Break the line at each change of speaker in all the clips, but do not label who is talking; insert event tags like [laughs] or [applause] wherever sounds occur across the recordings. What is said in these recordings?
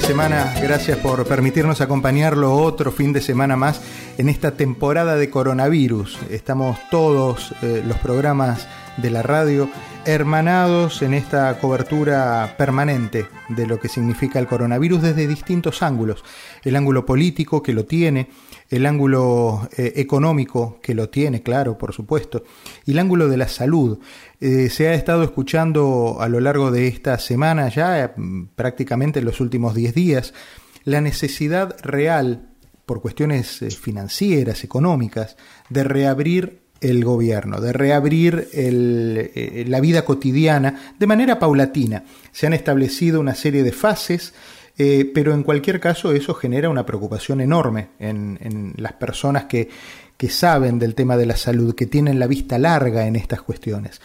De semana. Gracias por permitirnos acompañarlo otro fin de semana más en esta temporada de coronavirus. Estamos todos eh, los programas de la radio hermanados en esta cobertura permanente de lo que significa el coronavirus desde distintos ángulos. El ángulo político que lo tiene, el ángulo eh, económico que lo tiene, claro, por supuesto, y el ángulo de la salud. Eh, se ha estado escuchando a lo largo de esta semana, ya prácticamente en los últimos 10 días, la necesidad real por cuestiones eh, financieras, económicas, de reabrir el gobierno, de reabrir eh, la vida cotidiana de manera paulatina. Se han establecido una serie de fases, eh, pero en cualquier caso eso genera una preocupación enorme en, las personas que, saben del tema de la salud, que tienen la vista larga en estas cuestiones.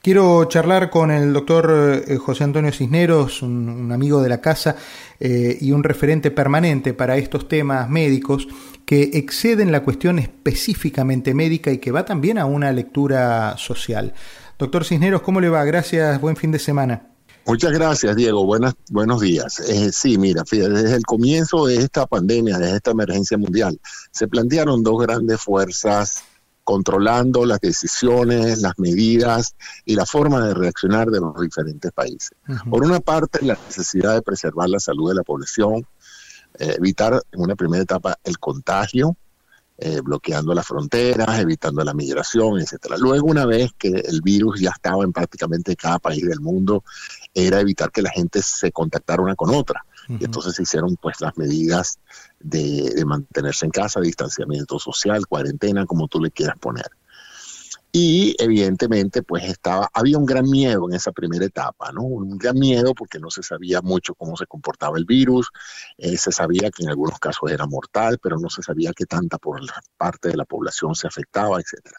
Quiero charlar con el doctor eh, José Antonio Cisneros, un, amigo de la casa eh, y un referente permanente para estos temas médicos que exceden la cuestión específicamente médica y que va también a una lectura social. Doctor Cisneros, ¿cómo le va? Gracias, buen fin de semana.
Muchas gracias, Diego. Buenas, buenos días. Eh, sí, mira, desde el comienzo de esta pandemia, de esta emergencia mundial, se plantearon dos grandes fuerzas controlando las decisiones, las medidas y la forma de reaccionar de los diferentes países. Por una parte, la necesidad de preservar la salud de la población, eh, evitar en una primera etapa el contagio, eh, bloqueando las fronteras, evitando la migración, etcétera. Luego, una vez que el virus ya estaba en prácticamente cada país del mundo, era evitar que la gente se contactara una con otra. Y entonces se hicieron pues las medidas de, mantenerse en casa, distanciamiento social, cuarentena, como tú le quieras poner. Y evidentemente, pues estaba, había un gran miedo en esa primera etapa, ¿no? Un gran miedo porque no se sabía mucho cómo se comportaba el virus, eh, se sabía que en algunos casos era mortal, pero no se sabía qué tanta por parte de la población se afectaba, etcétera.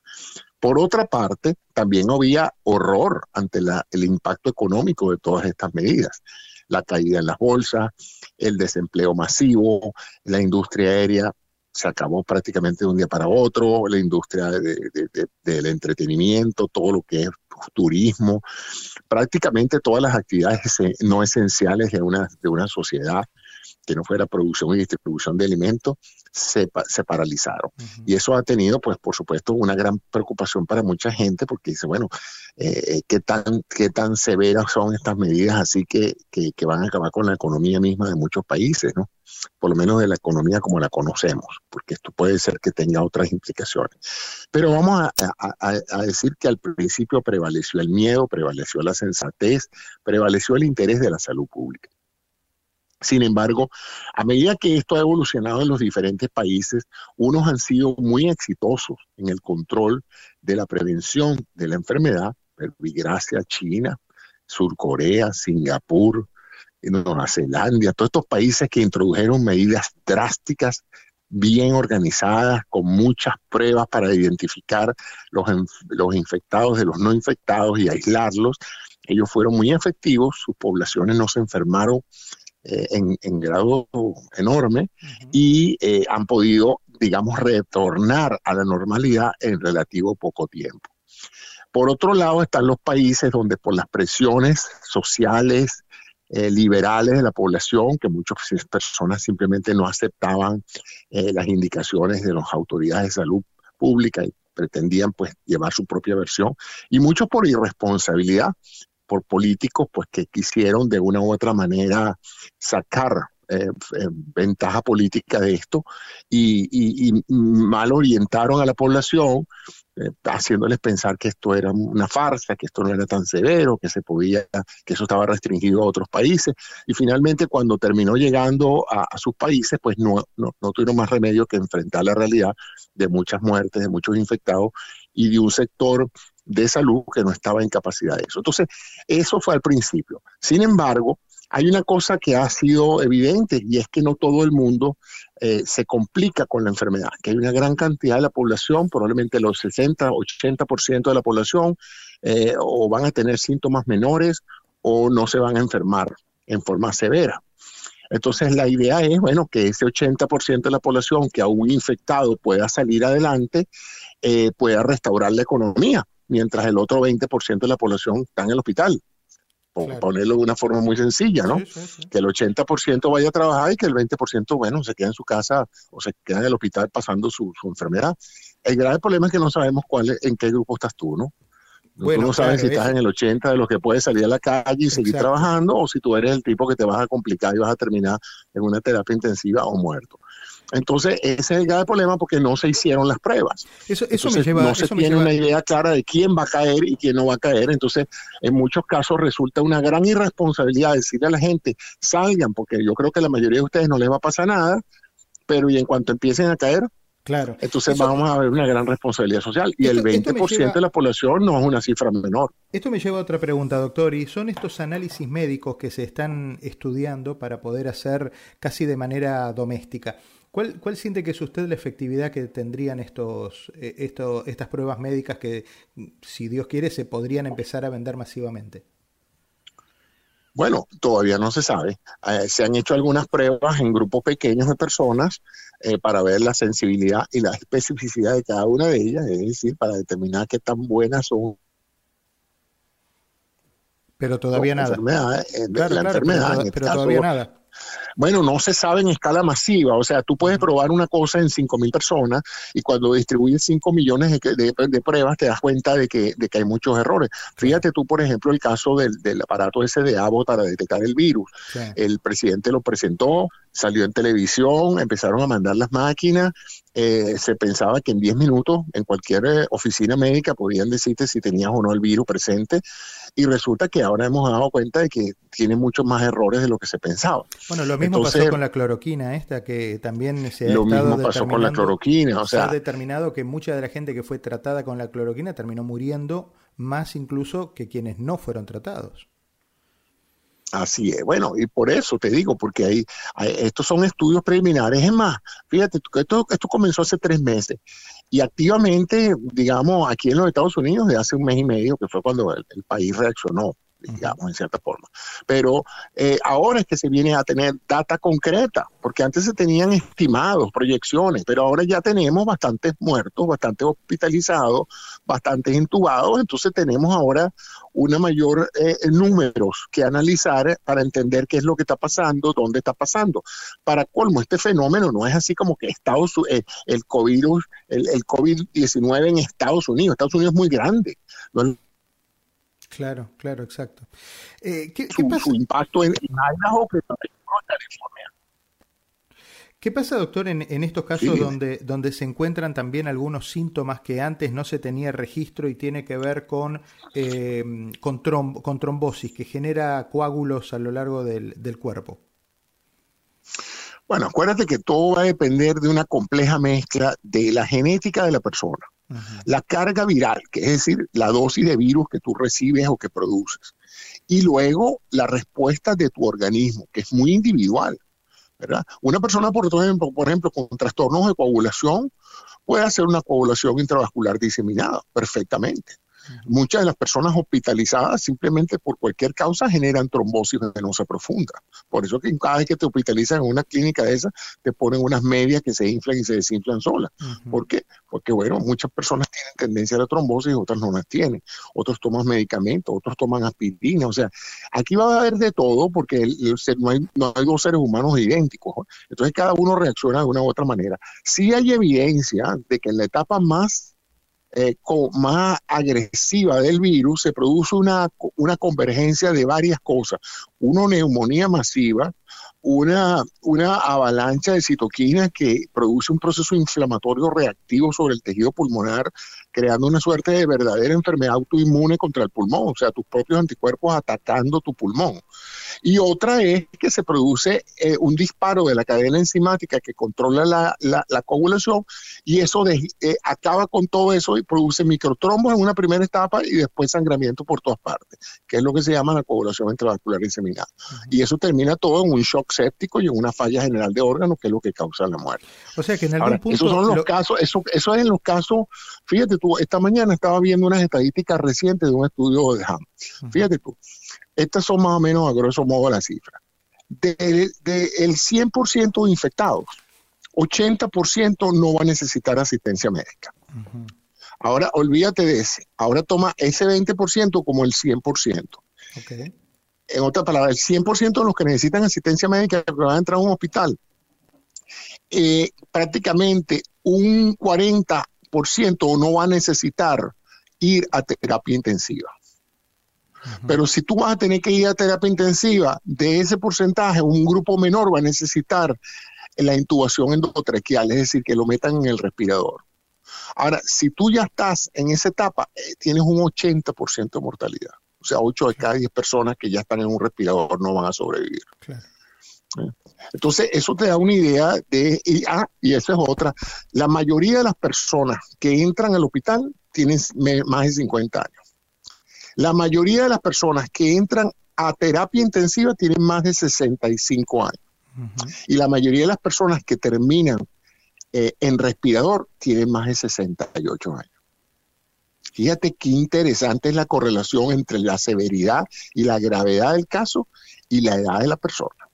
Por otra parte, también había horror ante el impacto económico de todas estas medidas la caída en las bolsas, el desempleo masivo, la industria aérea se acabó prácticamente de un día para otro, la industria del entretenimiento, todo lo que es turismo, prácticamente todas las actividades no esenciales de una, de una sociedad que no fuera producción y distribución de alimentos, se, se paralizaron. Y eso ha tenido, pues, por supuesto, una gran preocupación para mucha gente porque dice, bueno, eh, ¿qué, tan, ¿qué tan severas son estas medidas así que, que, van a acabar con la economía misma de muchos países, ¿no? Por lo menos de la economía como la conocemos, porque esto puede ser que tenga otras implicaciones. Pero vamos a, a, a decir que al principio prevaleció el miedo, prevaleció la sensatez, prevaleció el interés de la salud pública. Sin embargo, a medida que esto ha evolucionado en los diferentes países, unos han sido muy exitosos en el control de la prevención de la enfermedad, gracias a China, Sur Corea, Singapur, Nueva Zelanda, todos estos países que introdujeron medidas drásticas, bien organizadas, con muchas pruebas para identificar los infectados de los no infectados y aislarlos. Ellos fueron muy efectivos, sus poblaciones no se enfermaron eh, en, grado enorme y eh, han podido, digamos, retornar a la normalidad en relativo poco tiempo. Por otro lado están los países donde por las presiones sociales, eh, liberales de la población, que muchas personas simplemente no aceptaban las indicaciones de las autoridades de salud pública y pretendían pues llevar su propia versión, y muchos por irresponsabilidad por políticos pues que quisieron de una u otra manera sacar eh, eh, ventaja política de esto y, mal orientaron a la población, eh, haciéndoles pensar que esto era una farsa, que esto no era tan severo, que se podía, que eso estaba restringido a otros países. Y finalmente, cuando terminó llegando a, sus países, pues no, no, no tuvieron más remedio que enfrentar la realidad de muchas muertes, de muchos infectados y de un sector de salud que no estaba en capacidad de eso. Entonces, eso fue al principio. Sin embargo, hay una cosa que ha sido evidente y es que no todo el mundo eh, se complica con la enfermedad, que hay una gran cantidad de la población, probablemente los 60, 80% de la población, eh, o van a tener síntomas menores o no se van a enfermar en forma severa. Entonces la idea es, bueno, que ese 80% de la población que aún infectado pueda salir adelante, eh, pueda restaurar la economía, mientras el otro 20% de la población está en el hospital por ponerlo de una forma muy sencilla, ¿no? Que el 80% vaya a trabajar y que el 20%, bueno, se quede en su casa o se quede en el hospital pasando su, enfermedad. El grave problema es que no sabemos cuál en qué grupo estás tú, ¿no? Tú no sabes si estás en el 80 de los que puedes salir a la calle y seguir trabajando o si tú eres el tipo que te vas a complicar y vas a terminar en una terapia intensiva o muerto. Entonces, ese es el grave problema porque no se hicieron las pruebas.
Eso, me lleva,
no se tiene una idea clara de quién va a caer y quién no va a caer. Entonces, en muchos casos resulta una gran irresponsabilidad decirle a la gente, salgan, porque yo creo que a la mayoría de ustedes no les va a pasar nada, pero y en cuanto empiecen a caer,
Claro.
Entonces vamos a ver una gran responsabilidad social. Y el 20% de la población no es una cifra menor.
Esto me lleva a otra pregunta, doctor. ¿Y son estos análisis médicos que se están estudiando para poder hacer casi de manera doméstica? ¿Cuál, ¿Cuál, siente que es usted la efectividad que tendrían estos, eh, estas pruebas médicas que, si Dios quiere, se podrían empezar a vender masivamente?
Bueno, todavía no se sabe. Eh, se han hecho algunas pruebas en grupos pequeños de personas eh, para ver la sensibilidad y la especificidad de cada una de ellas, es decir, para determinar qué tan buenas son.
Pero todavía nada.
la enfermedad,
pero, todavía nada.
Bueno, no se sabe en escala masiva, o sea, tú puedes probar una cosa en 5.000 personas y cuando distribuyes 5 millones de, pruebas te das cuenta de que, de que hay muchos errores. Fíjate tú, por ejemplo, el caso del, aparato ese de ABO para detectar el virus. El presidente lo presentó, salió en televisión, empezaron a mandar las máquinas, eh, se pensaba que en 10 minutos en cualquier eh, oficina médica podían decirte si tenías o no el virus presente y resulta que ahora hemos dado cuenta de que tiene muchos más errores de lo que se pensaba.
Bueno, lo mismo pasó con la cloroquina esta que también se ha
Lo mismo pasó con la cloroquina, o sea,
se ha determinado que mucha de la gente que fue tratada con la cloroquina terminó muriendo más incluso que quienes no fueron tratados.
Así es. Bueno, y por eso te digo, porque ahí, estos son estudios preliminares. Es más, fíjate, esto, esto comenzó hace tres meses y activamente, digamos, aquí en los Estados Unidos, de hace un mes y medio, que fue cuando el país reaccionó digamos, en cierta forma. Pero eh, ahora es que se viene a tener data concreta, porque antes se tenían estimados, proyecciones, pero ahora ya tenemos bastantes muertos, bastantes hospitalizados, bastantes intubados, entonces tenemos ahora una mayor eh, números que analizar para entender qué es lo que está pasando, dónde está pasando. Para colmo, este fenómeno no es así como que Estados eh, el COVID, el, el COVID-19 en Estados Unidos. Estados Unidos es muy grande. No
Claro, claro, exacto.
Eh, ¿qué, pasa? impacto en, Idaho, California.
¿Qué pasa, doctor, en, estos casos donde, donde se encuentran también algunos síntomas que antes no se tenía registro y tiene que ver con, eh, con, con trombosis, que genera coágulos a lo largo del, del cuerpo?
Bueno, acuérdate que todo va a depender de una compleja mezcla de la genética de la persona, la carga viral, que es decir, la dosis de virus que tú recibes o que produces, y luego la respuesta de tu organismo, que es muy individual. ¿verdad? Una persona, por ejemplo, por ejemplo, con trastornos de coagulación puede hacer una coagulación intravascular diseminada perfectamente. Muchas de las personas hospitalizadas simplemente por cualquier causa generan trombosis venosa profunda. Por eso que cada vez que te hospitalizan en una clínica de esas, te ponen unas medias que se inflan y se desinflan solas. ¿Por qué? Porque, bueno, muchas personas tienen tendencia a la trombosis y otras no las tienen. Otros toman medicamentos, otros toman aspirina. O sea, aquí va a haber de todo porque no, hay, no hay dos seres humanos idénticos. Entonces cada uno reacciona de una u otra manera. Sí hay evidencia de que en la etapa más eh, más agresiva del virus, se produce una, una convergencia de varias cosas. Una neumonía masiva, una, una avalancha de citoquinas que produce un proceso inflamatorio reactivo sobre el tejido pulmonar, creando una suerte de verdadera enfermedad autoinmune contra el pulmón, o sea, tus propios anticuerpos atacando tu pulmón. Y otra es que se produce eh, un disparo de la cadena enzimática que controla la, la, coagulación y eso eh, acaba con todo eso y produce microtrombos en una primera etapa y después sangramiento por todas partes, que es lo que se llama la coagulación intravascular inseminada. Y eso termina todo en un shock séptico y en una falla general de órganos, que es lo que causa la muerte.
O sea que en algún punto...
Esos son los casos, eso, eso es en los casos, fíjate tú, esta mañana estaba viendo unas estadísticas recientes de un estudio de HAM. Fíjate tú, estas son más o menos a grosso modo las cifras. Del de, 100% de infectados, 80% no va a necesitar asistencia médica. Ahora, olvídate de ese. Ahora toma ese 20% como el 100%. Okay en otras palabras, el 100% de los que necesitan asistencia médica que van a entrar a un hospital, eh, prácticamente un 40% no va a necesitar ir a terapia intensiva. Pero si tú vas a tener que ir a terapia intensiva, de ese porcentaje, un grupo menor va a necesitar la intubación endotraqueal, es decir, que lo metan en el respirador. Ahora, si tú ya estás en esa etapa, eh, tienes un 80% de mortalidad. O sea, 8 de cada 10 personas que ya están en un respirador no van a sobrevivir. ¿Eh? Entonces, eso te da una idea de, y, ah, y eso es otra, la mayoría de las personas que entran al hospital tienen más de 50 años. La mayoría de las personas que entran a terapia intensiva tienen más de 65 años. Y la mayoría de las personas que terminan eh, en respirador tienen más de 68 años. Fíjate qué interesante es la correlación entre la severidad y la gravedad del caso y la edad de la persona.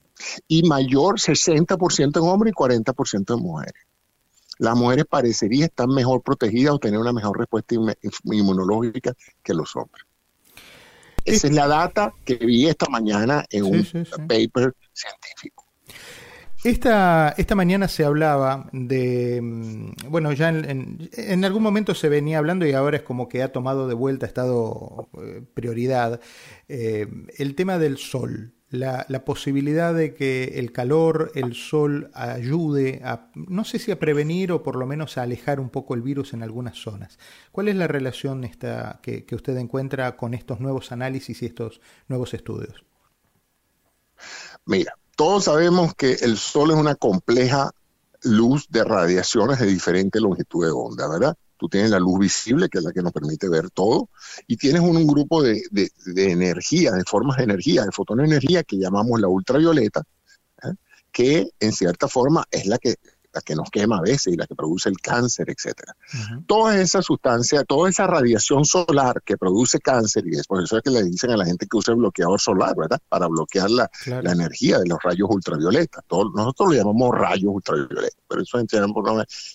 Y mayor 60% en hombres y 40% en mujeres. Las mujeres parecería estar mejor protegidas o tener una mejor respuesta inmunológica que los hombres. Esa es la data que vi esta mañana en un paper científico.
Esta, esta mañana se hablaba de, mm, bueno, ya en, en, algún momento se venía hablando y ahora es como que ha tomado de vuelta, ha estado eh, prioridad, eh, el tema del sol, la, la, posibilidad de que el calor, el sol ayude a, no sé si a prevenir o por lo menos a alejar un poco el virus en algunas zonas. ¿Cuál es la relación esta que, que usted encuentra con estos nuevos análisis y estos nuevos estudios?
Mira, todos sabemos que el Sol es una compleja luz de radiaciones de diferente longitud de onda, ¿verdad? Tú tienes la luz visible, que es la que nos permite ver todo, y tienes un, grupo de, energía, de formas de energía, de fotonenergía que llamamos la ultravioleta, ¿eh? que en cierta forma es la que la que nos quema a veces y la que produce el cáncer, etcétera. Toda esa sustancia, toda esa radiación solar que produce cáncer, y es por eso es que le dicen a la gente que use el bloqueador solar, ¿verdad? Para bloquear la, energía de los rayos ultravioleta. nosotros lo llamamos rayos ultravioleta, pero eso en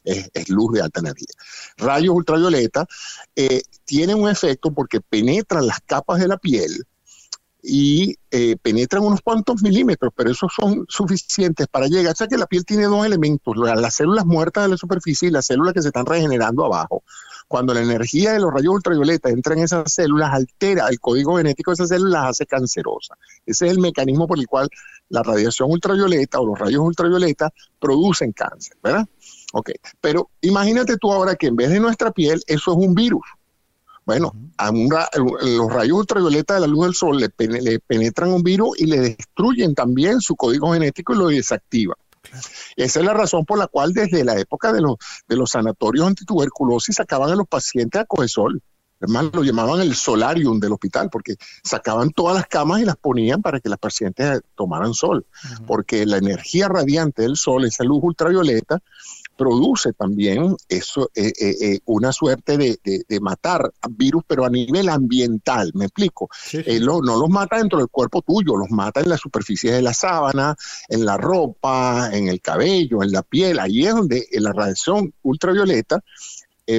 es, es luz de alta energía. Rayos ultravioleta eh, tienen un efecto porque penetran las capas de la piel, y eh, penetran unos cuantos milímetros, pero esos son suficientes para llegar. O sea que la piel tiene dos elementos, las células muertas de la superficie y las células que se están regenerando abajo. Cuando la energía de los rayos ultravioleta entra en esas células, altera el código genético de esas células, las hace cancerosas. Ese es el mecanismo por el cual la radiación ultravioleta o los rayos ultravioleta producen cáncer, ¿verdad? Ok, pero imagínate tú ahora que en vez de nuestra piel, eso es un virus. Bueno, a los rayos ultravioleta de la luz del sol le, penetran un virus y le destruyen también su código genético y lo desactivan. Esa es la razón por la cual desde la época de los, de los sanatorios antituberculosis sacaban a los pacientes a coger sol. Además, lo llamaban el solarium del hospital, porque sacaban todas las camas y las ponían para que las pacientes tomaran sol. Porque la energía radiante del sol, esa luz ultravioleta, produce también eso, eh, eh, eh, una suerte de, matar virus, pero a nivel ambiental, me explico. no los mata dentro del cuerpo tuyo, los mata en la superficie de la sábana, en la ropa, en el cabello, en la piel. Ahí es donde la radiación ultravioleta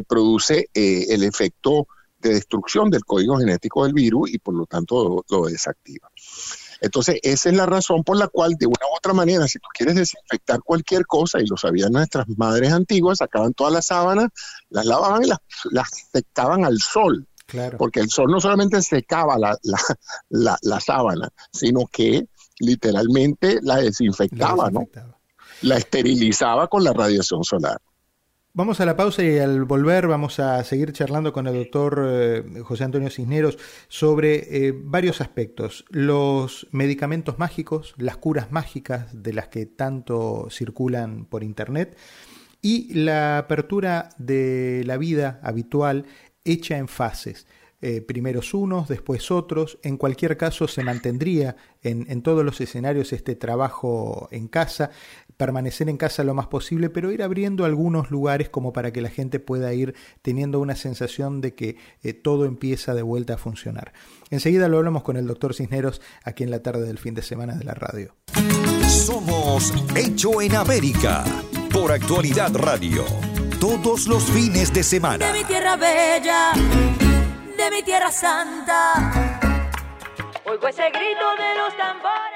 produce el efecto de destrucción del código genético del virus y por lo tanto lo, desactiva. Entonces, esa es la razón por la cual, de una u otra manera, si tú quieres desinfectar cualquier cosa, y lo sabían nuestras madres antiguas, sacaban todas las sábanas, las lavaban y las, las secaban al sol. Claro. Porque el sol no solamente secaba la, la, la, sábana, sino que literalmente la desinfectaba, ¿no? La esterilizaba con la radiación solar.
Vamos a la pausa y al volver vamos a seguir charlando con el doctor eh, José Antonio Cisneros sobre eh, varios aspectos. Los medicamentos mágicos, las curas mágicas de las que tanto circulan por Internet y la apertura de la vida habitual hecha en fases. Eh, primeros unos, después otros. En cualquier caso, se mantendría en, en, todos los escenarios este trabajo en casa, permanecer en casa lo más posible, pero ir abriendo algunos lugares como para que la gente pueda ir teniendo una sensación de que eh, todo empieza de vuelta a funcionar. Enseguida lo hablamos con el doctor Cisneros aquí en la tarde del fin de semana de la radio.
Somos Hecho en América por Actualidad Radio. Todos los fines de semana.
De mi tierra bella de mi tierra santa. Oigo ese grito de los tambores.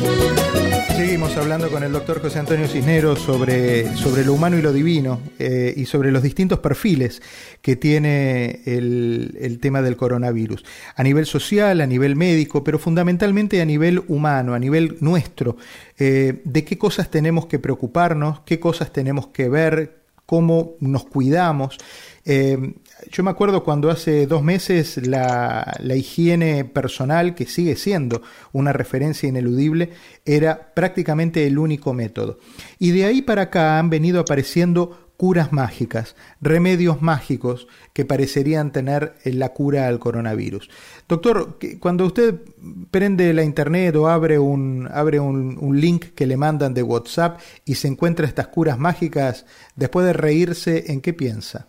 Seguimos hablando con el doctor José Antonio Cisneros sobre, sobre lo humano y lo divino eh, y sobre los distintos perfiles que tiene el, tema del coronavirus. A nivel social, a nivel médico, pero fundamentalmente a nivel humano, a nivel nuestro. Eh, ¿De qué cosas tenemos que preocuparnos? ¿Qué cosas tenemos que ver? ¿Cómo nos cuidamos? Eh, yo me acuerdo cuando hace dos meses la, higiene personal, que sigue siendo una referencia ineludible, era prácticamente el único método. Y de ahí para acá han venido apareciendo curas mágicas, remedios mágicos que parecerían tener la cura al coronavirus. Doctor, cuando usted prende la internet o abre un, abre un, un, link que le mandan de WhatsApp y se encuentra estas curas mágicas, después de reírse, ¿en qué piensa?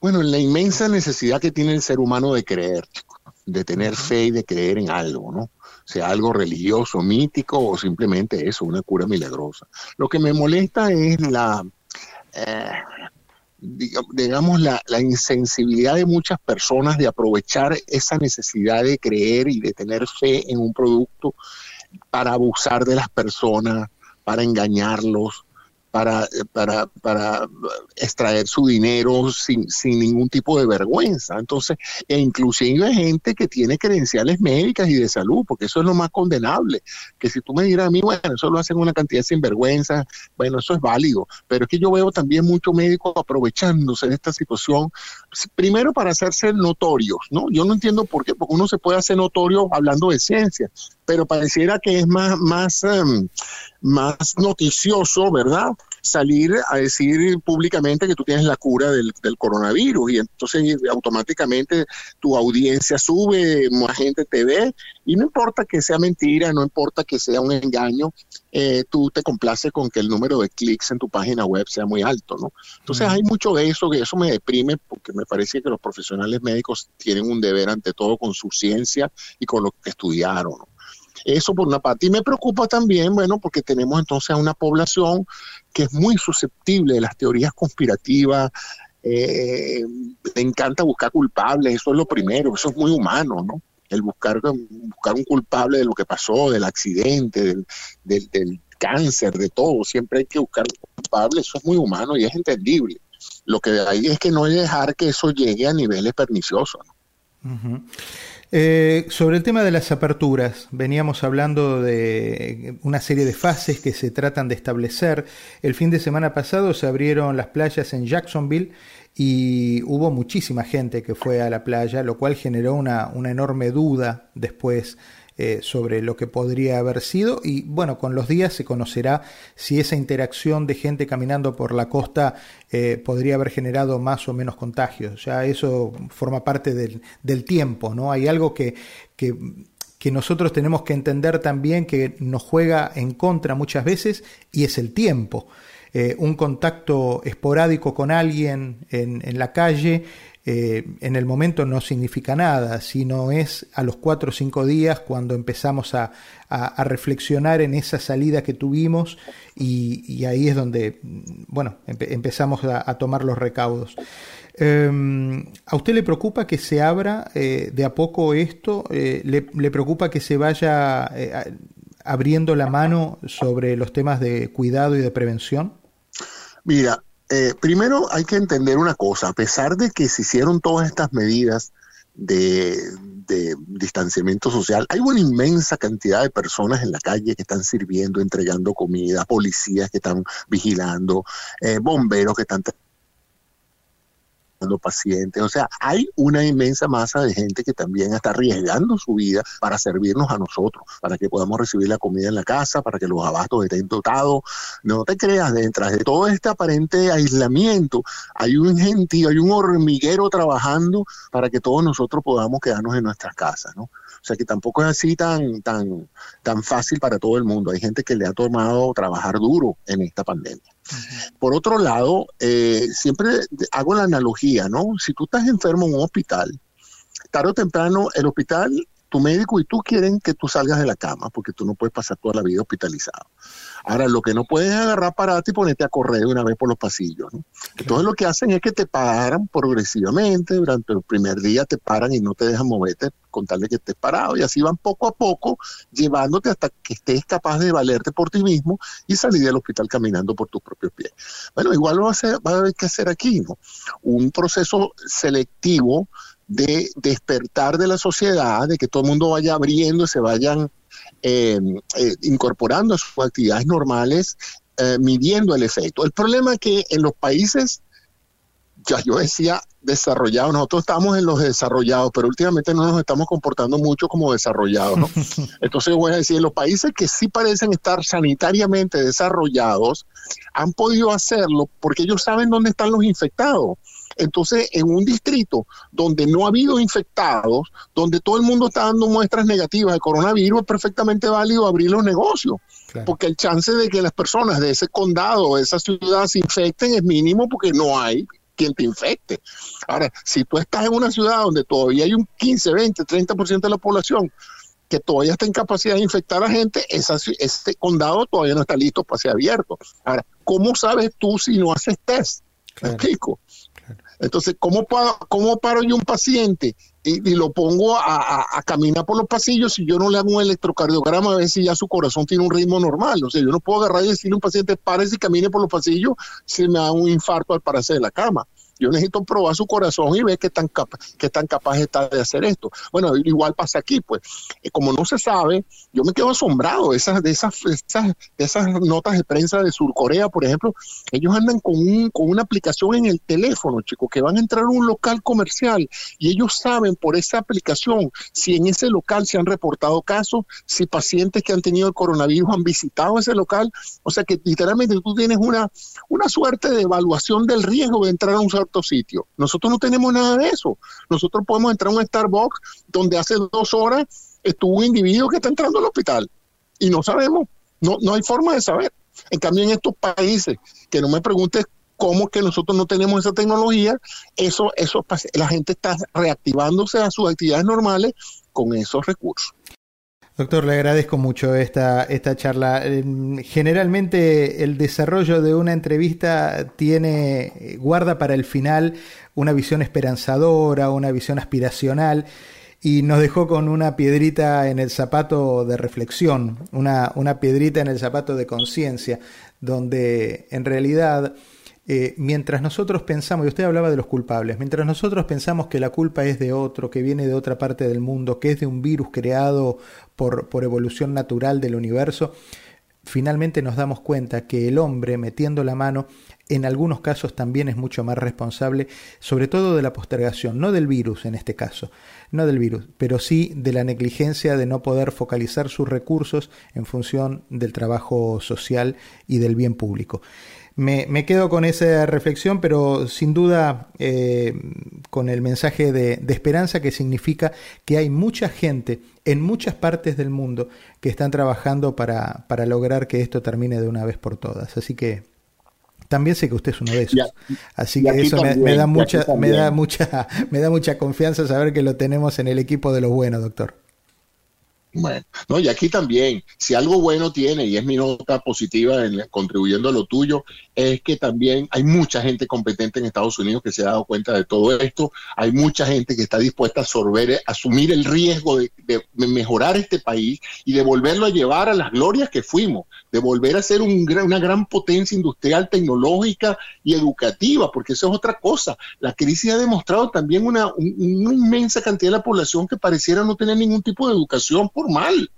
Bueno, en la inmensa necesidad que tiene el ser humano de creer, de tener fe y de creer en algo, ¿no? Sea algo religioso, mítico o simplemente eso, una cura milagrosa. Lo que me molesta es la, digamos, la, la, insensibilidad de muchas personas de aprovechar esa necesidad de creer y de tener fe en un producto para abusar de las personas, para engañarlos, para, para, para extraer su dinero sin, sin, ningún tipo de vergüenza. Entonces, e inclusive gente que tiene credenciales médicas y de salud, porque eso es lo más condenable. Que si tú me dirás a mí, bueno, eso lo hacen una cantidad sin vergüenza, bueno, eso es válido. Pero es que yo veo también muchos médicos aprovechándose de esta situación, primero para hacerse notorios, ¿no? Yo no entiendo por qué, porque uno se puede hacer notorio hablando de ciencia, pero pareciera que es más, más, um, más noticioso, ¿verdad? Salir a decir públicamente que tú tienes la cura del, coronavirus y entonces automáticamente tu audiencia sube, más gente te ve y no importa que sea mentira, no importa que sea un engaño, eh, tú te complaces con que el número de clics en tu página web sea muy alto, ¿no? Entonces hay mucho de eso, que eso me deprime porque me parece que los profesionales médicos tienen un deber ante todo con su ciencia y con lo que estudiaron, ¿no? Eso por una parte. Y me preocupa también, bueno, porque tenemos entonces a una población que es muy susceptible de las teorías conspirativas, eh, le encanta buscar culpables, eso es lo primero, eso es muy humano, ¿no? El buscar, buscar un culpable de lo que pasó, del accidente, del, del, cáncer, de todo, siempre hay que buscar culpables, eso es muy humano y es entendible. Lo que hay es que no hay dejar que eso llegue a niveles perniciosos. ¿no?
Eh, sobre el tema de las aperturas, veníamos hablando de una serie de fases que se tratan de establecer. El fin de semana pasado se abrieron las playas en Jacksonville y hubo muchísima gente que fue a la playa, lo cual generó una, una enorme duda después eh, sobre lo que podría haber sido y bueno, con los días se conocerá si esa interacción de gente caminando por la costa eh, podría haber generado más o menos contagios. Ya eso forma parte del, del tiempo, ¿no? Hay algo que, que, que nosotros tenemos que entender también que nos juega en contra muchas veces y es el tiempo. un contacto esporádico con alguien en, en la calle eh, en el momento no significa nada, sino es a los cuatro o cinco días cuando empezamos a, reflexionar en esa salida que tuvimos y, ahí es donde, bueno, empezamos a, tomar los recaudos. Em, ¿A usted le preocupa que se abra eh, de a poco esto? Eh, le, ¿Le, preocupa que se vaya abriendo la mano sobre los temas de cuidado y de prevención?
Mira, eh, primero hay que entender una cosa, a pesar de que se hicieron todas estas medidas de, distanciamiento social, hay una inmensa cantidad de personas en la calle que están sirviendo, entregando comida, policías que están vigilando, eh, bomberos que están pacientes. O sea, hay una inmensa masa de gente que también está arriesgando su vida para servirnos a nosotros, para que podamos recibir la comida en la casa, para que los abastos estén dotados. No te creas, detrás de todo este aparente aislamiento hay un gentío, hay un hormiguero trabajando para que todos nosotros podamos quedarnos en nuestras casas, ¿no? O sea que tampoco es así tan, tan, tan fácil para todo el mundo. Hay gente que le ha tomado trabajar duro en esta pandemia. Por otro lado, eh, siempre hago la analogía, ¿no? Si tú estás enfermo en un hospital, tarde o temprano el hospital, tu médico y tú quieren que tú salgas de la cama, porque tú no puedes pasar toda la vida hospitalizado. Ahora, lo que no puedes agarrar para ti y ponerte a correr de una vez por los pasillos. ¿no? Entonces, lo que hacen es que te paran progresivamente. Durante el primer día te paran y no te dejan moverte con tal de que estés parado. Y así van poco a poco, llevándote hasta que estés capaz de valerte por ti mismo y salir del hospital caminando por tus propios pies. Bueno, igual va a, hacer, va a haber que hacer aquí, ¿no? Un proceso selectivo de despertar de la sociedad, de que todo el mundo vaya abriendo, se vayan eh, eh, incorporando a sus actividades normales, eh, midiendo el efecto. El problema es que en los países, ya yo decía desarrollados, nosotros estamos en los desarrollados, pero últimamente no nos estamos comportando mucho como desarrollados. ¿no? [laughs] Entonces voy a decir, en los países que sí parecen estar sanitariamente desarrollados, han podido hacerlo porque ellos saben dónde están los infectados. Entonces, en un distrito donde no ha habido infectados, donde todo el mundo está dando muestras negativas de coronavirus, es perfectamente válido abrir los negocios. Porque el chance de que las personas de ese condado o de esa ciudad se infecten es mínimo porque no hay quien te infecte. Ahora, si tú estás en una ciudad donde todavía hay un 15, 20, 30% de la población que todavía está en capacidad de infectar a gente, ese condado todavía no está listo para ser abierto. Ahora, ¿cómo sabes tú si no haces test? ¿Me explico? Entonces, ¿cómo, paro, cómo paro yo un paciente y, lo pongo a, caminar por los pasillos si yo no le hago un electrocardiograma a ver si ya su corazón tiene un ritmo normal? O sea, yo no puedo agarrar y decirle a un paciente, párese y camine por los pasillos si me da un infarto al pararse de la cama. Yo necesito probar su corazón y ver qué tan, capaz, qué tan capaz está de hacer esto. Bueno, igual pasa aquí, pues. Eh, como no se sabe, yo me quedo asombrado de esas, de esas, esas, esas notas de prensa de Surcorea, por ejemplo. Ellos andan con, un, con una aplicación en el teléfono, chicos, que van a entrar a un local comercial y ellos saben por esa aplicación si en ese local se han reportado casos, si pacientes que han tenido el coronavirus han visitado ese local. O sea que literalmente tú tienes una, una suerte de evaluación del riesgo de entrar a un sitio. Nosotros no tenemos nada de eso. Nosotros podemos entrar a un Starbucks donde hace dos horas estuvo un individuo que está entrando al hospital y no sabemos, no, no hay forma de saber. En cambio, en estos países, que no me preguntes cómo que nosotros no tenemos esa tecnología, eso, eso, la gente está reactivándose a sus actividades normales con esos recursos.
Doctor, le agradezco mucho esta, esta charla. Generalmente el desarrollo de una entrevista tiene, guarda para el final una visión esperanzadora, una visión aspiracional y nos dejó con una piedrita en el zapato de reflexión, una, una piedrita en el zapato de conciencia, donde en realidad eh, mientras nosotros pensamos, y usted hablaba de los culpables, mientras nosotros pensamos que la culpa es de otro, que viene de otra parte del mundo, que es de un virus creado por, por evolución natural del universo, finalmente nos damos cuenta que el hombre, metiendo la mano, en algunos casos también es mucho más responsable, sobre todo de la postergación, no del virus en este caso, no del virus, pero sí de la negligencia de no poder focalizar sus recursos en función del trabajo social y del bien público. Me, quedo con esa reflexión, pero sin duda eh, con el mensaje de, esperanza que significa que hay mucha gente en muchas partes del mundo que están trabajando para, para lograr que esto termine de una vez por todas. Así que También sé que usted es uno de esos. Así que eso me, da mucha, me da mucha, [laughs] me da mucha confianza saber que lo tenemos en el equipo de los buenos, doctor.
Bueno, no, y aquí también, si algo bueno tiene, y es mi nota positiva en, contribuyendo a lo tuyo, es que también hay mucha gente competente en Estados Unidos que se ha dado cuenta de todo esto, hay mucha gente que está dispuesta a absorber, a asumir el riesgo de, mejorar este país y de volverlo a llevar a las glorias que fuimos, de volver a ser un una gran potencia industrial, tecnológica y educativa, porque eso es otra cosa. La crisis ha demostrado también una, inmensa cantidad de la población que pareciera no tener ningún tipo de educación mal.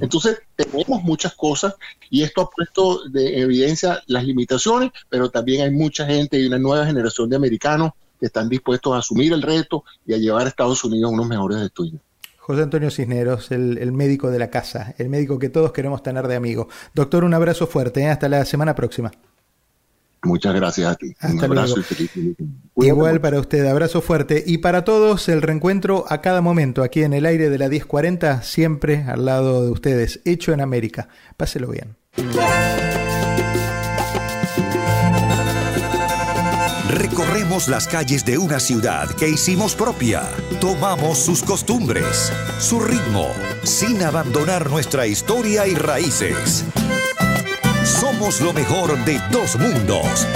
Entonces, tenemos muchas cosas y esto ha puesto de evidencia las limitaciones, pero también hay mucha gente y una nueva generación de americanos que están dispuestos a asumir el reto y a llevar a Estados Unidos unos mejores estudios.
José Antonio Cisneros, el, médico de la casa, el médico que todos queremos tener de amigo. Doctor, un abrazo fuerte, ¿eh? hasta la semana próxima.
Muchas gracias a ti.
Un abrazo Igual para usted, abrazo fuerte. Y para todos, el reencuentro a cada momento, aquí en el aire de la 1040, siempre al lado de ustedes, hecho en América. Páselo bien.
Recorremos las calles de una ciudad que hicimos propia. Tomamos sus costumbres, su ritmo, sin abandonar nuestra historia y raíces. Somos lo mejor de dos mundos.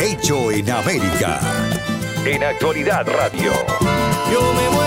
Hecho en América. En Actualidad Radio. Yo me